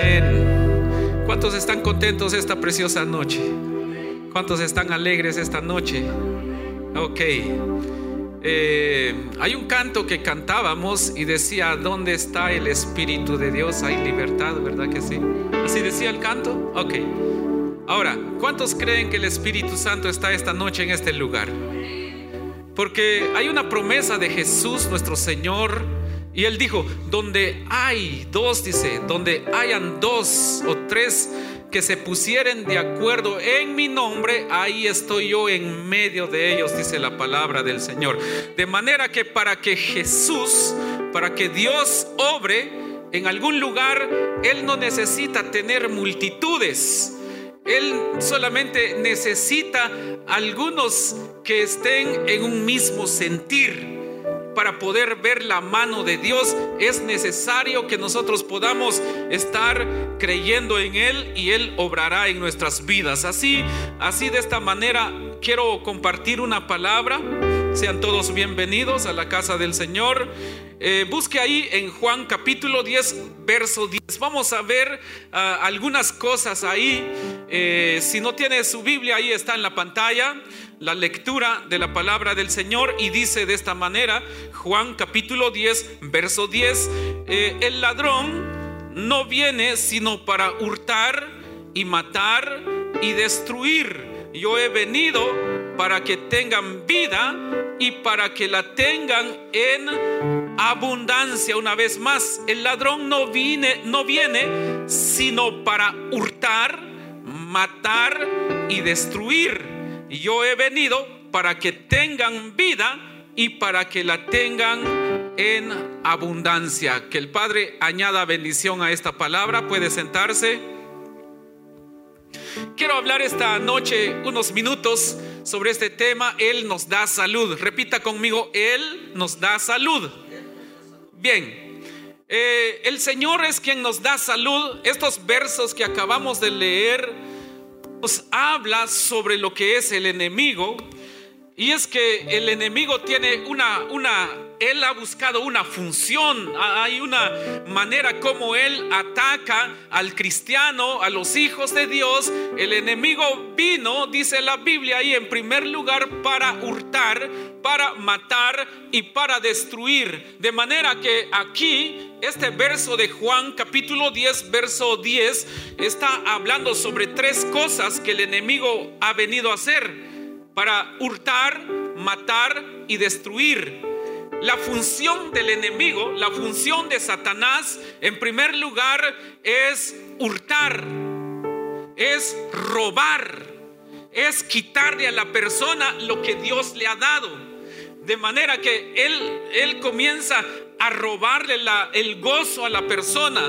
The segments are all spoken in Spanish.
Amén. ¿Cuántos están contentos esta preciosa noche? ¿Cuántos están alegres esta noche? Ok. Eh, hay un canto que cantábamos y decía, ¿dónde está el Espíritu de Dios? Hay libertad, ¿verdad que sí? ¿Así decía el canto? Ok. Ahora, ¿cuántos creen que el Espíritu Santo está esta noche en este lugar? Porque hay una promesa de Jesús, nuestro Señor, y él dijo, donde hay dos, dice, donde hayan dos o tres que se pusieren de acuerdo en mi nombre, ahí estoy yo en medio de ellos, dice la palabra del Señor. De manera que para que Jesús, para que Dios obre en algún lugar, Él no necesita tener multitudes. Él solamente necesita algunos que estén en un mismo sentir para poder ver la mano de Dios es necesario que nosotros podamos estar creyendo en Él y Él obrará en nuestras vidas. Así, así de esta manera quiero compartir una palabra. Sean todos bienvenidos a la casa del Señor. Eh, busque ahí en Juan capítulo 10, verso 10. Vamos a ver uh, algunas cosas ahí. Eh, si no tiene su Biblia, ahí está en la pantalla la lectura de la palabra del Señor y dice de esta manera, Juan capítulo 10, verso 10, eh, el ladrón no viene sino para hurtar y matar y destruir. Yo he venido para que tengan vida y para que la tengan en abundancia. Una vez más, el ladrón no viene, no viene sino para hurtar, matar y destruir. Y yo he venido para que tengan vida y para que la tengan en abundancia. Que el Padre añada bendición a esta palabra. Puede sentarse. Quiero hablar esta noche unos minutos sobre este tema. Él nos da salud. Repita conmigo, Él nos da salud. Bien, eh, el Señor es quien nos da salud. Estos versos que acabamos de leer nos habla sobre lo que es el enemigo. Y es que el enemigo tiene una, una, él ha buscado una función, hay una manera como él ataca al cristiano, a los hijos de Dios. El enemigo vino, dice la Biblia ahí, en primer lugar para hurtar, para matar y para destruir. De manera que aquí, este verso de Juan capítulo 10, verso 10, está hablando sobre tres cosas que el enemigo ha venido a hacer para hurtar, matar y destruir. La función del enemigo, la función de Satanás, en primer lugar, es hurtar, es robar, es quitarle a la persona lo que Dios le ha dado. De manera que él, él comienza a robarle la, el gozo a la persona.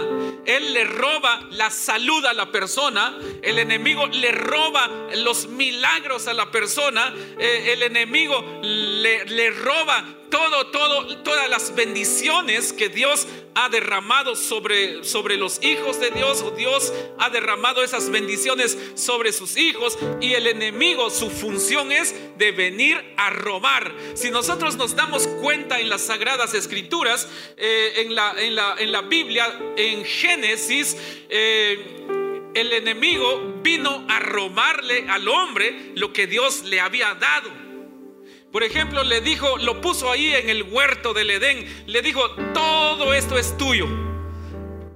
Él le roba la salud a la persona. El enemigo le roba los milagros a la persona. Eh, el enemigo le, le roba todo, todo, todas las bendiciones que Dios ha derramado sobre, sobre los hijos de Dios, o Dios ha derramado esas bendiciones sobre sus hijos, y el enemigo, su función es de venir a robar. Si nosotros nos damos cuenta en las sagradas escrituras, eh, en, la, en, la, en, la, Biblia, en Génesis, eh, el enemigo vino a robarle al hombre lo que Dios le había dado. Por ejemplo, le dijo, lo puso ahí en el huerto del Edén, le dijo, todo esto es tuyo.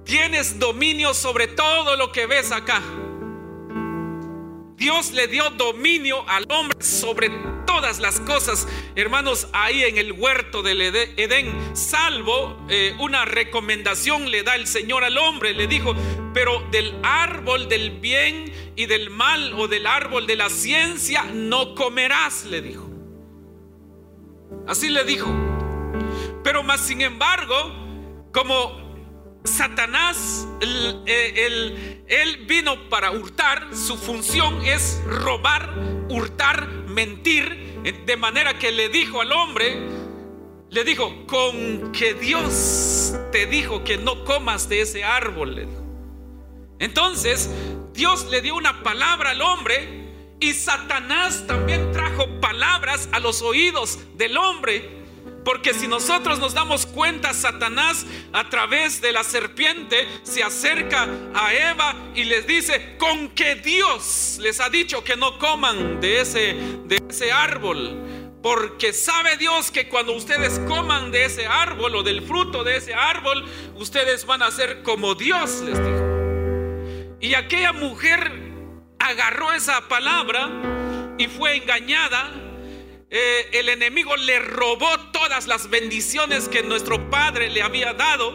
Tienes dominio sobre todo lo que ves acá. Dios le dio dominio al hombre sobre todas las cosas, hermanos, ahí en el huerto del Edén, salvo eh, una recomendación le da el Señor al hombre, le dijo, pero del árbol del bien y del mal o del árbol de la ciencia no comerás, le dijo. Así le dijo. Pero más sin embargo, como Satanás, él, vino para hurtar, su función es robar, hurtar, mentir, de manera que le dijo al hombre, le dijo, con que Dios te dijo que no comas de ese árbol. Entonces, Dios le dio una palabra al hombre y Satanás también trajo palabras a los oídos del hombre. Porque si nosotros nos damos cuenta, Satanás a través de la serpiente se acerca a Eva y les dice, con que Dios les ha dicho que no coman de ese, de ese árbol. Porque sabe Dios que cuando ustedes coman de ese árbol o del fruto de ese árbol, ustedes van a ser como Dios les dijo. Y aquella mujer agarró esa palabra y fue engañada. Eh, el enemigo le robó todas las bendiciones que nuestro Padre le había dado.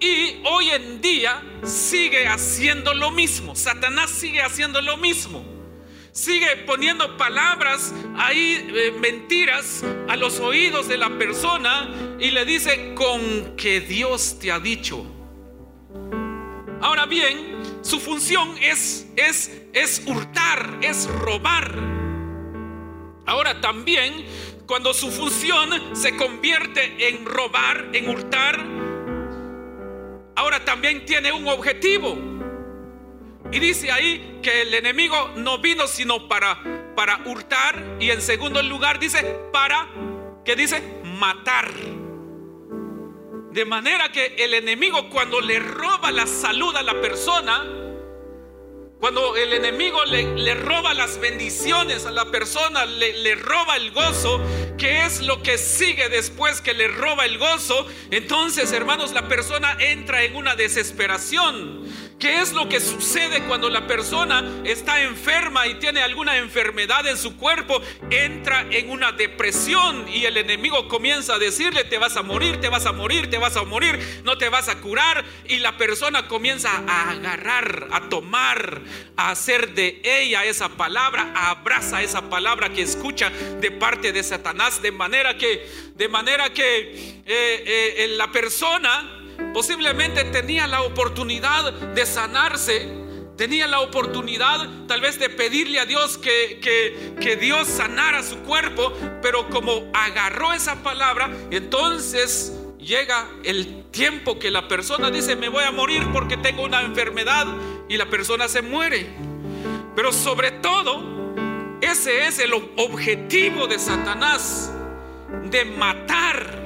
Y hoy en día sigue haciendo lo mismo. Satanás sigue haciendo lo mismo. Sigue poniendo palabras ahí, eh, mentiras a los oídos de la persona y le dice con que Dios te ha dicho. Ahora bien, su función es, es, es hurtar, es robar. Ahora también, cuando su función se convierte en robar, en hurtar, ahora también tiene un objetivo. Y dice ahí que el enemigo no vino sino para, para hurtar y en segundo lugar dice para, ¿qué dice? Matar. De manera que el enemigo cuando le roba la salud a la persona, cuando el enemigo le, roba las bendiciones a la persona, le, le, roba el gozo, ¿qué es lo que sigue después que le roba el gozo? Entonces, hermanos, la persona entra en una desesperación. ¿Qué es lo que sucede cuando la persona está enferma y tiene alguna enfermedad en su cuerpo? Entra en una depresión y el enemigo comienza a decirle, te vas a morir, te vas a morir, te vas a morir, no te vas a curar. Y la persona comienza a agarrar, a tomar, a hacer de ella esa palabra, abraza esa palabra que escucha de parte de Satanás, de manera que, de manera que eh, eh, la persona Posiblemente tenía la oportunidad de sanarse. Tenía la oportunidad tal vez de pedirle a Dios que, que, Dios sanara su cuerpo. Pero como agarró esa palabra, entonces llega el tiempo que la persona dice, me voy a morir porque tengo una enfermedad y la persona se muere. Pero sobre todo, ese es el objetivo de Satanás, de matar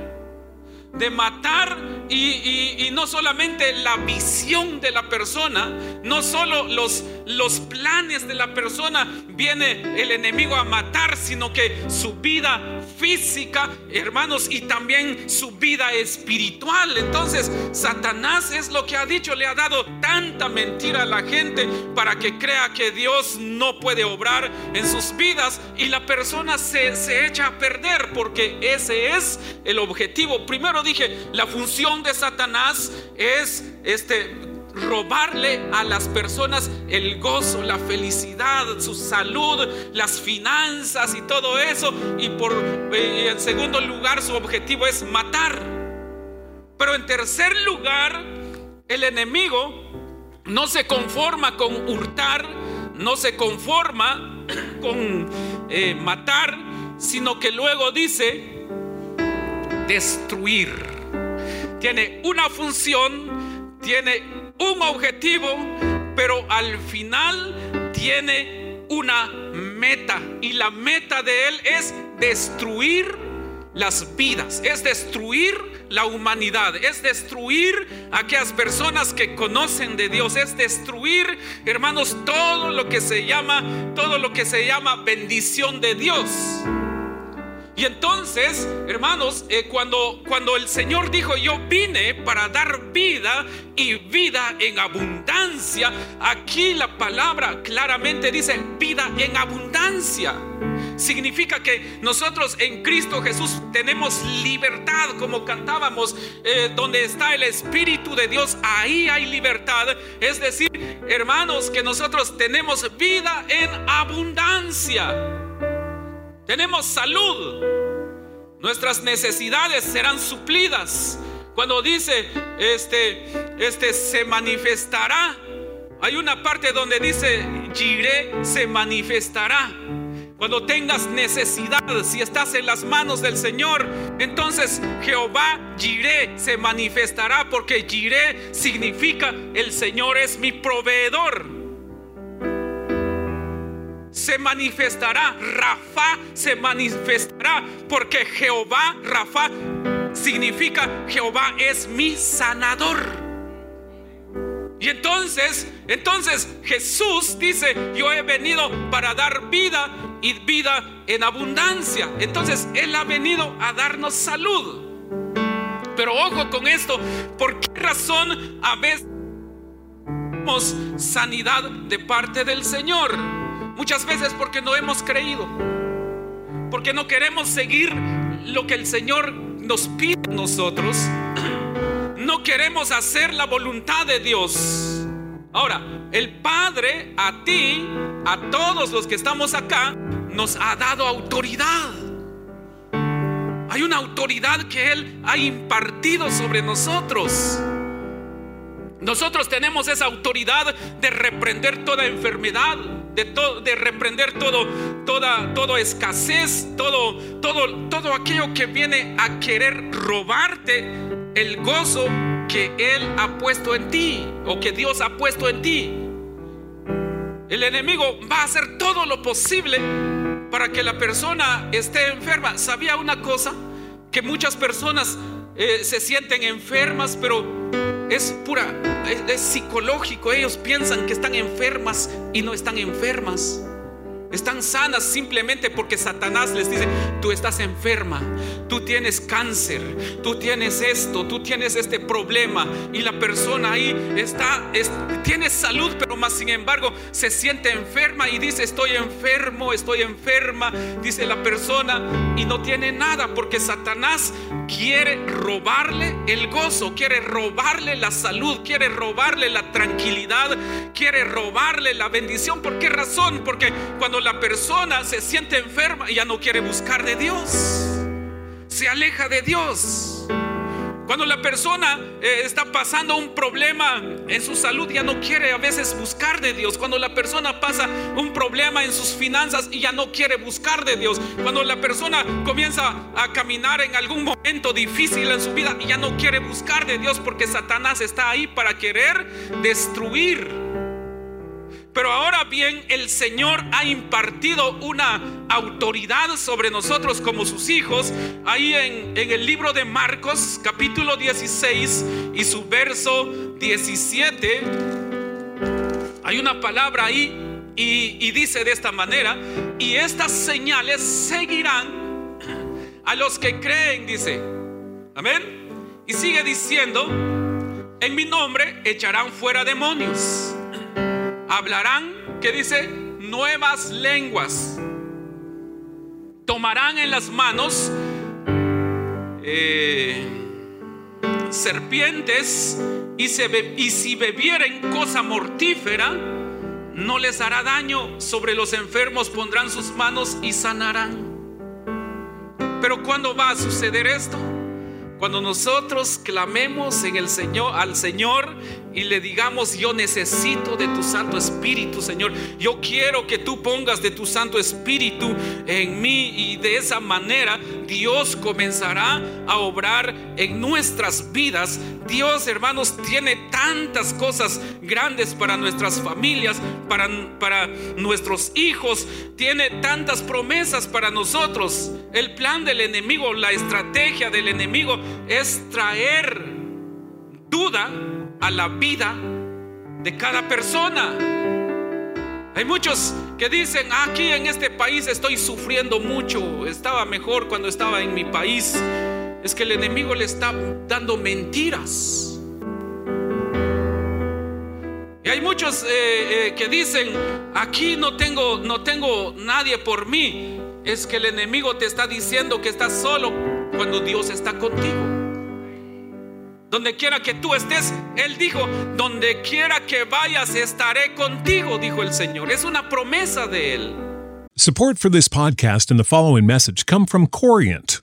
de matar y, no solamente la visión de la persona, no solo los, los planes de la persona viene el enemigo a matar, sino que su vida física, hermanos, y también su vida espiritual. Entonces, Satanás es lo que ha dicho, le ha dado tanta mentira a la gente para que crea que Dios no puede obrar en sus vidas y la persona se, se echa a perder porque ese es el objetivo. Primero dije, la función de Satanás es este robarle a las personas el gozo, la felicidad, su salud, las finanzas y todo eso. Y por eh, en segundo lugar su objetivo es matar. Pero en tercer lugar, el enemigo no se conforma con hurtar, no se conforma con eh, matar, sino que luego dice destruir. Tiene una función, tiene un objetivo, pero al final tiene una meta. Y la meta de él es destruir las vidas, es destruir la humanidad, es destruir aquellas personas que conocen de Dios, es destruir, hermanos, todo lo que se llama, todo lo que se llama bendición de Dios. Y entonces, hermanos, eh, cuando, cuando el Señor dijo, yo vine para dar vida y vida en abundancia, aquí la palabra claramente dice vida en abundancia. Significa que nosotros en Cristo Jesús tenemos libertad, como cantábamos, eh, donde está el Espíritu de Dios, ahí hay libertad. Es decir, hermanos, que nosotros tenemos vida en abundancia. Tenemos salud. Nuestras necesidades serán suplidas. Cuando dice, este, este se manifestará. Hay una parte donde dice, Jiré se manifestará. Cuando tengas necesidad, si estás en las manos del Señor, entonces Jehová Jiré se manifestará porque Jiré significa el Señor es mi proveedor se manifestará, Rafa se manifestará, porque Jehová, Rafa, significa Jehová es mi sanador. Y entonces, entonces Jesús dice, yo he venido para dar vida y vida en abundancia. Entonces Él ha venido a darnos salud. Pero ojo con esto, ¿por qué razón a veces sanidad de parte del Señor? Muchas veces porque no hemos creído. Porque no queremos seguir lo que el Señor nos pide a nosotros. No queremos hacer la voluntad de Dios. Ahora, el Padre a ti, a todos los que estamos acá, nos ha dado autoridad. Hay una autoridad que Él ha impartido sobre nosotros. Nosotros tenemos esa autoridad de reprender toda enfermedad, de, de reprender todo, toda, toda escasez, todo, todo, todo aquello que viene a querer robarte el gozo que Él ha puesto en ti o que Dios ha puesto en ti. El enemigo va a hacer todo lo posible para que la persona esté enferma. ¿Sabía una cosa? Que muchas personas eh, se sienten enfermas, pero es pura, es, psicológico. Ellos piensan que están enfermas y no están enfermas. Están sanas simplemente porque Satanás les dice, tú estás enferma, tú tienes cáncer, tú tienes esto, tú tienes este problema. Y la persona ahí está, tiene salud, pero más sin embargo se siente enferma y dice, estoy enfermo, estoy enferma, dice la persona, y no tiene nada porque Satanás quiere robarle el gozo, quiere robarle la salud, quiere robarle la tranquilidad, quiere robarle la bendición. ¿Por qué razón? Porque cuando la persona se siente enferma, ya no quiere buscar de Dios. Se aleja de Dios. Cuando la persona eh, está pasando un problema en su salud, ya no quiere a veces buscar de Dios. Cuando la persona pasa un problema en sus finanzas y ya no quiere buscar de Dios. Cuando la persona comienza a caminar en algún momento difícil en su vida y ya no quiere buscar de Dios porque Satanás está ahí para querer destruir pero ahora bien, el Señor ha impartido una autoridad sobre nosotros como sus hijos. Ahí en, el libro de Marcos, capítulo 16 y su verso 17, hay una palabra ahí y, y dice de esta manera, y estas señales seguirán a los que creen, dice. Amén. Y sigue diciendo, en mi nombre echarán fuera demonios hablarán, que dice, nuevas lenguas. Tomarán en las manos eh, serpientes y, se y si bebieren cosa mortífera, no les hará daño. Sobre los enfermos pondrán sus manos y sanarán. Pero ¿cuándo va a suceder esto? Cuando nosotros clamemos en el Señor al Señor y le digamos, yo necesito de tu Santo Espíritu, Señor. Yo quiero que tú pongas de tu Santo Espíritu en mí y de esa manera Dios comenzará a obrar en nuestras vidas. Dios, hermanos, tiene tantas cosas grandes para nuestras familias, para, para nuestros hijos. Tiene tantas promesas para nosotros. El plan del enemigo, la estrategia del enemigo es traer duda a la vida de cada persona. Hay muchos que dicen, aquí en este país estoy sufriendo mucho, estaba mejor cuando estaba en mi país. Es que el enemigo le está dando mentiras. Y hay muchos eh, eh, que dicen, aquí no tengo, no tengo nadie por mí. Es que el enemigo te está diciendo que estás solo cuando Dios está contigo. Donde quiera que tú estés, Él dijo, donde quiera que vayas, estaré contigo, dijo el Señor. Es una promesa de Él. Support for this podcast and the following message come from Corient.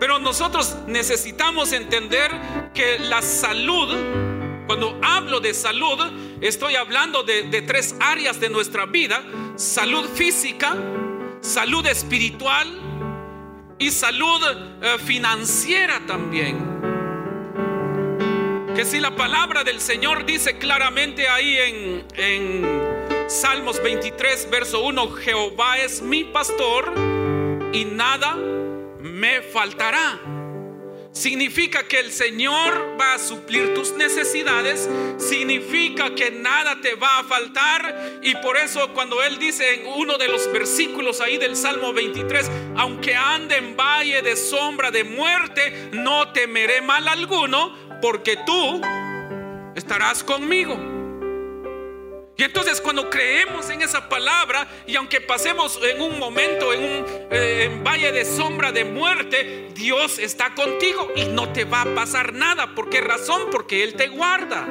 Pero nosotros necesitamos entender que la salud, cuando hablo de salud, estoy hablando de, tres áreas de nuestra vida. Salud física, salud espiritual y salud eh, financiera también. Que si la palabra del Señor dice claramente ahí en, en Salmos 23, verso 1, Jehová es mi pastor y nada me faltará. Significa que el Señor va a suplir tus necesidades. Significa que nada te va a faltar. Y por eso cuando Él dice en uno de los versículos ahí del Salmo 23, aunque ande en valle de sombra de muerte, no temeré mal alguno, porque tú estarás conmigo. Y entonces cuando creemos en esa palabra y aunque pasemos en un momento en un eh, valle de sombra de muerte, Dios está contigo y no te va a pasar nada. ¿Por qué razón? Porque Él te guarda.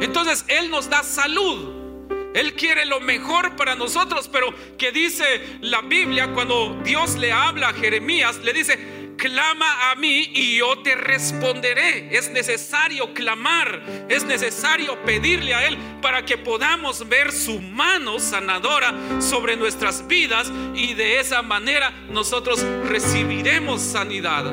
Entonces Él nos da salud. Él quiere lo mejor para nosotros, pero que dice la Biblia cuando Dios le habla a Jeremías, le dice, clama a mí y yo te responderé. Es necesario clamar, es necesario pedirle a Él para que podamos ver su mano sanadora sobre nuestras vidas y de esa manera nosotros recibiremos sanidad.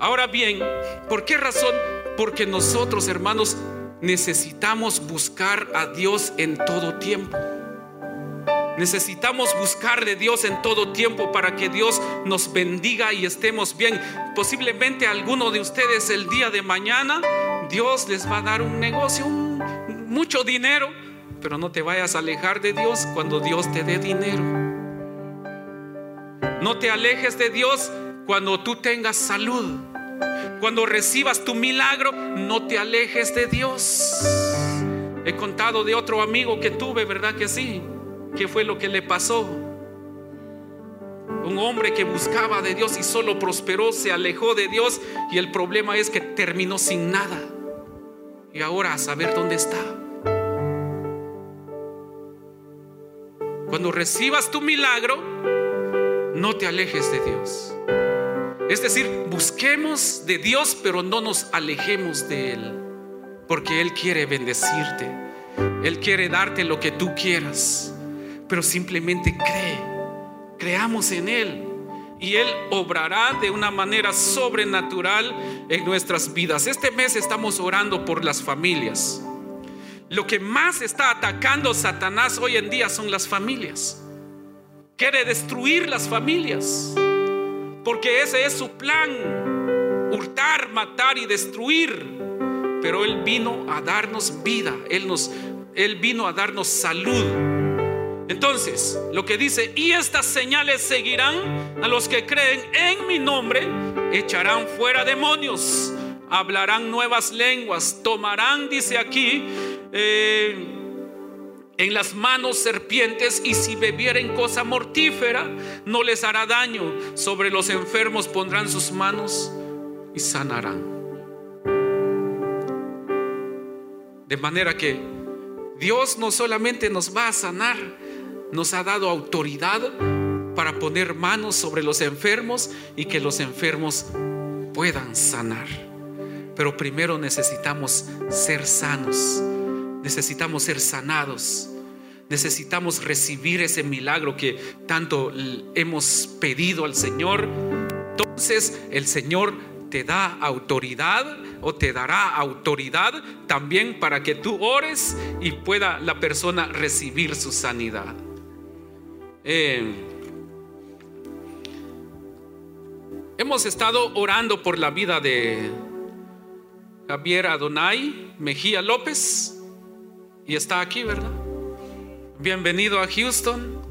Ahora bien, ¿por qué razón? Porque nosotros, hermanos, necesitamos buscar a Dios en todo tiempo. Necesitamos buscar de Dios en todo tiempo para que Dios nos bendiga y estemos bien. Posiblemente alguno de ustedes el día de mañana Dios les va a dar un negocio, mucho dinero, pero no te vayas a alejar de Dios cuando Dios te dé dinero. No te alejes de Dios cuando tú tengas salud. Cuando recibas tu milagro, no te alejes de Dios. He contado de otro amigo que tuve, ¿verdad que sí? ¿Qué fue lo que le pasó? Un hombre que buscaba de Dios y solo prosperó, se alejó de Dios y el problema es que terminó sin nada. Y ahora a saber dónde está. Cuando recibas tu milagro, no te alejes de Dios. Es decir, busquemos de Dios, pero no nos alejemos de Él. Porque Él quiere bendecirte. Él quiere darte lo que tú quieras. Pero simplemente cree. Creamos en Él. Y Él obrará de una manera sobrenatural en nuestras vidas. Este mes estamos orando por las familias. Lo que más está atacando Satanás hoy en día son las familias. Quiere destruir las familias. Porque ese es su plan. Hurtar, matar y destruir. Pero Él vino a darnos vida. Él, nos, él vino a darnos salud. Entonces, lo que dice, y estas señales seguirán a los que creen en mi nombre, echarán fuera demonios, hablarán nuevas lenguas, tomarán, dice aquí, eh, en las manos serpientes y si bebieren cosa mortífera no les hará daño. Sobre los enfermos pondrán sus manos y sanarán. De manera que Dios no solamente nos va a sanar, nos ha dado autoridad para poner manos sobre los enfermos y que los enfermos puedan sanar. Pero primero necesitamos ser sanos necesitamos ser sanados. Necesitamos recibir ese milagro que tanto hemos pedido al Señor. Entonces el Señor te da autoridad o te dará autoridad también para que tú ores y pueda la persona recibir su sanidad. Eh, hemos estado orando por la vida de Javier Adonai Mejía López y está aquí, ¿verdad? Bienvenido a Houston.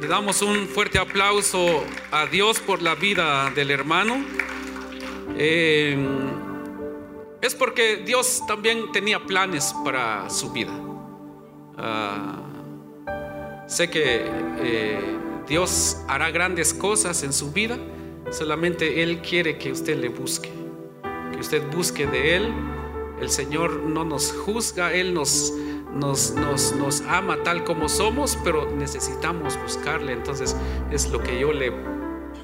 Le damos un fuerte aplauso a Dios por la vida del hermano. Eh, es porque Dios también tenía planes para su vida. Ah, sé que eh, Dios hará grandes cosas en su vida, solamente Él quiere que usted le busque, que usted busque de Él el Señor no nos juzga, Él nos, nos, nos, ama tal como somos, pero necesitamos buscarle. Entonces es lo que yo le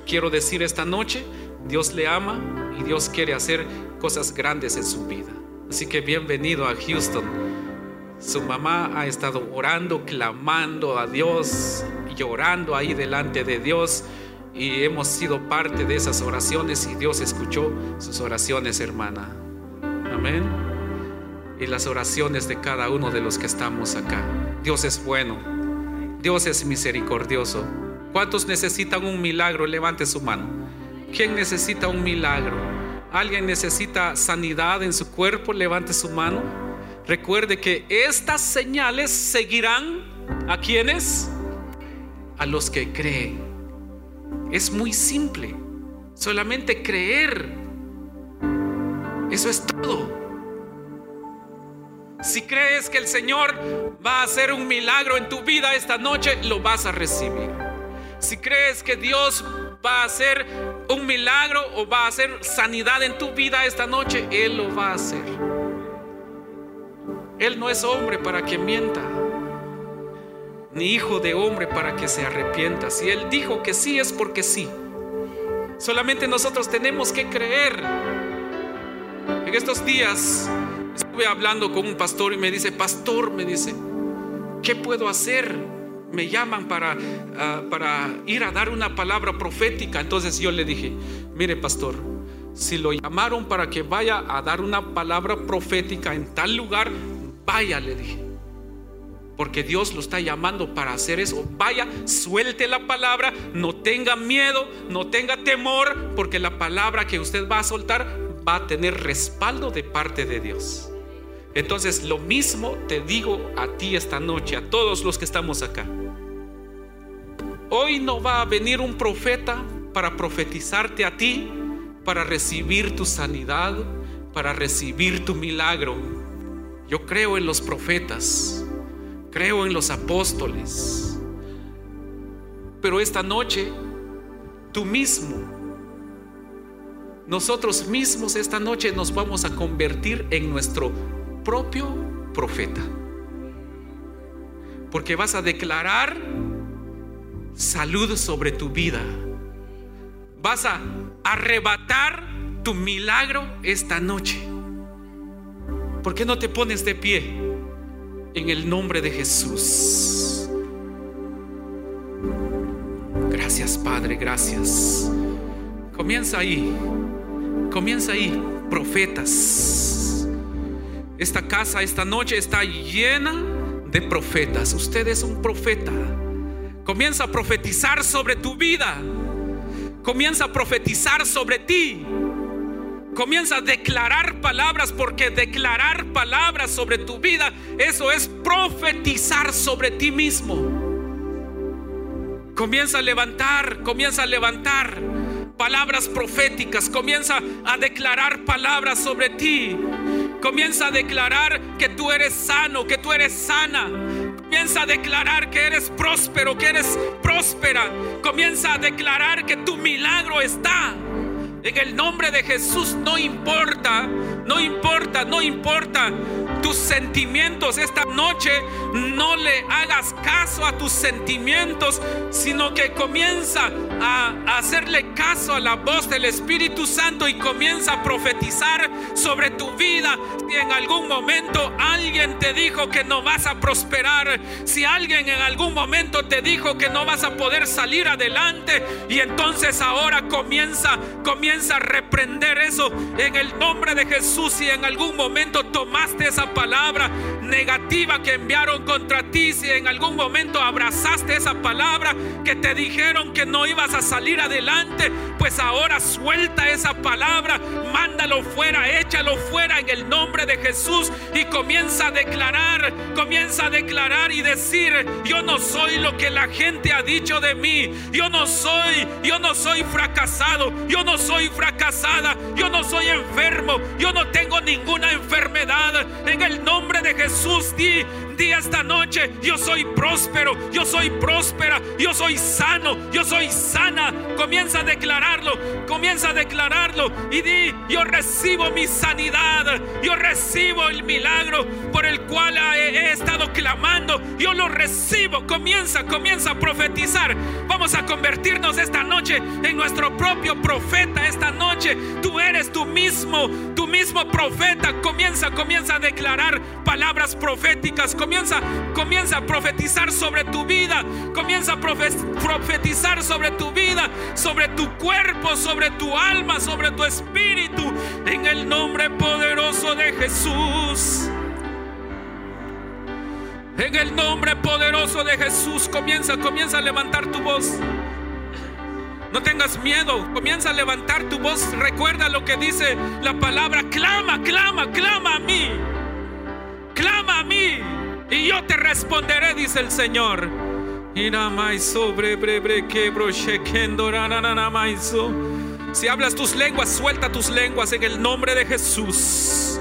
quiero decir esta noche. Dios le ama y Dios quiere hacer cosas grandes en su vida. Así que bienvenido a Houston. Su mamá ha estado orando, clamando a Dios, llorando ahí delante de Dios y hemos sido parte de esas oraciones y Dios escuchó sus oraciones, hermana. Amén. Y las oraciones de cada uno de los que estamos acá. Dios es bueno. Dios es misericordioso. ¿Cuántos necesitan un milagro? Levante su mano. ¿Quién necesita un milagro? ¿Alguien necesita sanidad en su cuerpo? Levante su mano. Recuerde que estas señales seguirán a quienes? A los que creen. Es muy simple. Solamente creer eso es todo. Si crees que el Señor va a hacer un milagro en tu vida esta noche, lo vas a recibir. Si crees que Dios va a hacer un milagro o va a hacer sanidad en tu vida esta noche, Él lo va a hacer. Él no es hombre para que mienta, ni hijo de hombre para que se arrepienta. Si Él dijo que sí es porque sí. Solamente nosotros tenemos que creer en estos días estuve hablando con un pastor y me dice, pastor, me dice, ¿qué puedo hacer? Me llaman para, ah, para ir a dar una palabra profética. Entonces yo le dije, mire pastor, si lo llamaron para que vaya a dar una palabra profética en tal lugar, vaya, le dije. Porque Dios lo está llamando para hacer eso. Vaya, suelte la palabra, no tenga miedo, no tenga temor, porque la palabra que usted va a soltar va a tener respaldo de parte de Dios. Entonces lo mismo te digo a ti esta noche, a todos los que estamos acá. Hoy no va a venir un profeta para profetizarte a ti, para recibir tu sanidad, para recibir tu milagro. Yo creo en los profetas, creo en los apóstoles. Pero esta noche, tú mismo, nosotros mismos esta noche nos vamos a convertir en nuestro propio profeta. Porque vas a declarar salud sobre tu vida. Vas a arrebatar tu milagro esta noche. ¿Por qué no te pones de pie en el nombre de Jesús? Gracias Padre, gracias. Comienza ahí, comienza ahí, profetas. Esta casa esta noche está llena de profetas. Usted es un profeta. Comienza a profetizar sobre tu vida. Comienza a profetizar sobre ti. Comienza a declarar palabras porque declarar palabras sobre tu vida, eso es profetizar sobre ti mismo. Comienza a levantar, comienza a levantar palabras proféticas, comienza a declarar palabras sobre ti. Comienza a declarar que tú eres sano, que tú eres sana. Comienza a declarar que eres próspero, que eres próspera. Comienza a declarar que tu milagro está. En el nombre de Jesús no importa, no importa, no importa tus sentimientos esta noche. No le hagas caso a tus sentimientos, sino que comienza a hacerle caso a la voz del Espíritu Santo y comienza a profetizar sobre tu vida. Si en algún momento alguien te dijo que no vas a prosperar, si alguien en algún momento te dijo que no vas a poder salir adelante y entonces ahora comienza, comienza a reprender eso en el nombre de Jesús. Si en algún momento tomaste esa palabra negativa que enviaron contra ti, si en algún momento abrazaste esa palabra que te dijeron que no ibas a salir adelante, pues ahora suelta esa palabra, mándalo fuera, échalo fuera en el nombre de Jesús y comienza a declarar, comienza a declarar y decir, yo no soy lo que la gente ha dicho de mí, yo no soy, yo no soy fracasado, yo no soy fracasada, yo no soy enfermo, yo no tengo ninguna enfermedad. En el nombre de Jesús, di, di esta noche, yo soy próspero, yo soy próspera, yo soy sano, yo soy sana. Comienza a declararlo, comienza a declararlo y di, yo recibo mi sanidad, yo recibo el milagro por el cual he, he estado clamando, yo lo recibo. Comienza, comienza a profetizar. Vamos a convertirnos esta noche en nuestro propio profeta esta noche. Tú eres tú mismo, tu mismo profeta. Comienza, comienza a declarar palabras proféticas. Comienza, comienza a profetizar sobre tu vida. Comienza a profe- profetizar sobre tu vida, sobre tu cuerpo, sobre tu alma, sobre tu espíritu. En el nombre poderoso de Jesús. En el nombre poderoso de Jesús, comienza, comienza a levantar tu voz. No tengas miedo, comienza a levantar tu voz. Recuerda lo que dice la palabra, clama, clama, clama a mí. Clama a mí y yo te responderé, dice el Señor. Si hablas tus lenguas, suelta tus lenguas en el nombre de Jesús.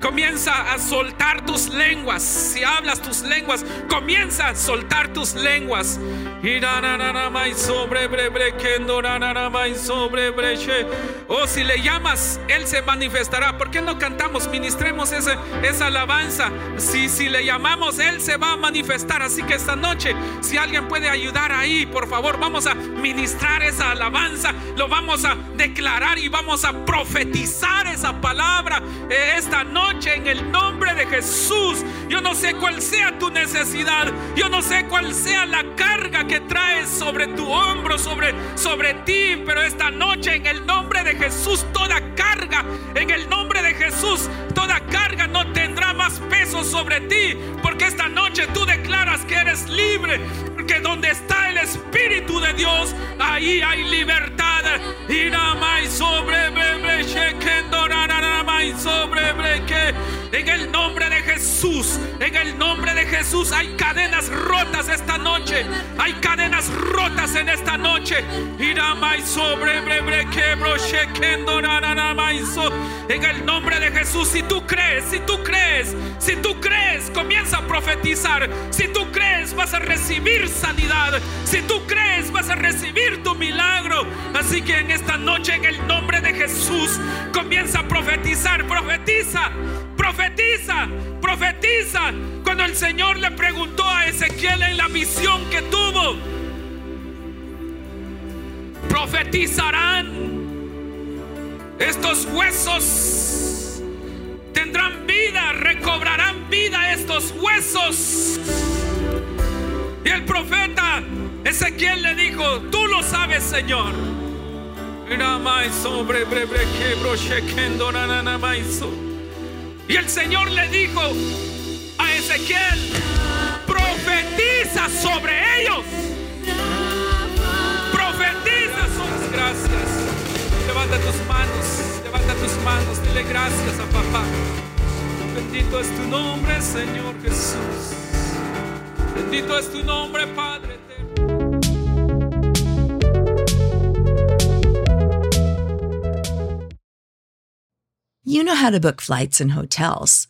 Comienza a soltar tus lenguas. Si hablas tus lenguas, comienza a soltar tus lenguas. O si le llamas, Él se manifestará. ¿Por qué no cantamos? Ministremos ese, esa alabanza. Si, si le llamamos, Él se va a manifestar. Así que esta noche, si alguien puede ayudar ahí, por favor, vamos a ministrar esa alabanza. Lo vamos a declarar y vamos a profetizar esa palabra eh, esta noche en el nombre de Jesús. Yo no sé cuál sea tu necesidad. Yo no sé cuál sea la carga que traes sobre tu hombro, sobre, sobre ti. Pero esta noche en el nombre de Jesús, toda carga, en el nombre de Jesús, toda carga no tendrá más peso sobre ti. Porque esta noche tú declaras que eres libre. Porque donde está el Espíritu de Dios, ahí hay libertad. Iramai sobre bebe shekendora sobre. En el nombre de Jesús, en el nombre de Jesús hay cadenas rotas esta noche. Hay cadenas rotas en esta noche. Irama y sobre breque, broche, kendora, maiso. En el nombre de Jesús, si tú crees, si tú crees, si tú crees, comienza a profetizar. Si tú crees, vas a recibir sanidad. Si tú crees, vas a recibir tu milagro. Así que en esta noche, en el nombre de Jesús, comienza a profetizar. Profetiza, profetiza, profetiza. Cuando el Señor le preguntó a Ezequiel en la visión que tuvo, profetizarán estos huesos tendrán vida, recobrarán vida estos huesos. Y el profeta Ezequiel le dijo, tú lo sabes, Señor. Y el Señor le dijo a Ezequiel, profetiza sobre ellos. Levanta tus manos, levanta tus manos, dile gracias a papá. Bendito es tu nombre, Señor Jesús. Bendito es tu nombre, Padre. You know how to book flights and hotels.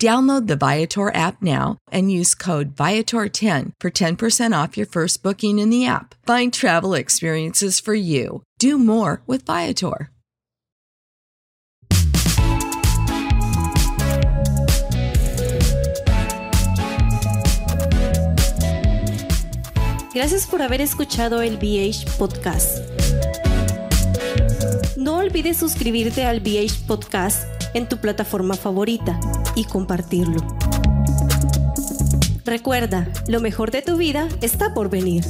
Download the Viator app now and use code Viator10 for 10% off your first booking in the app. Find travel experiences for you. Do more with Viator. Gracias por haber escuchado el BH Podcast. No olvides suscribirte al BH Podcast en tu plataforma favorita y compartirlo. Recuerda, lo mejor de tu vida está por venir.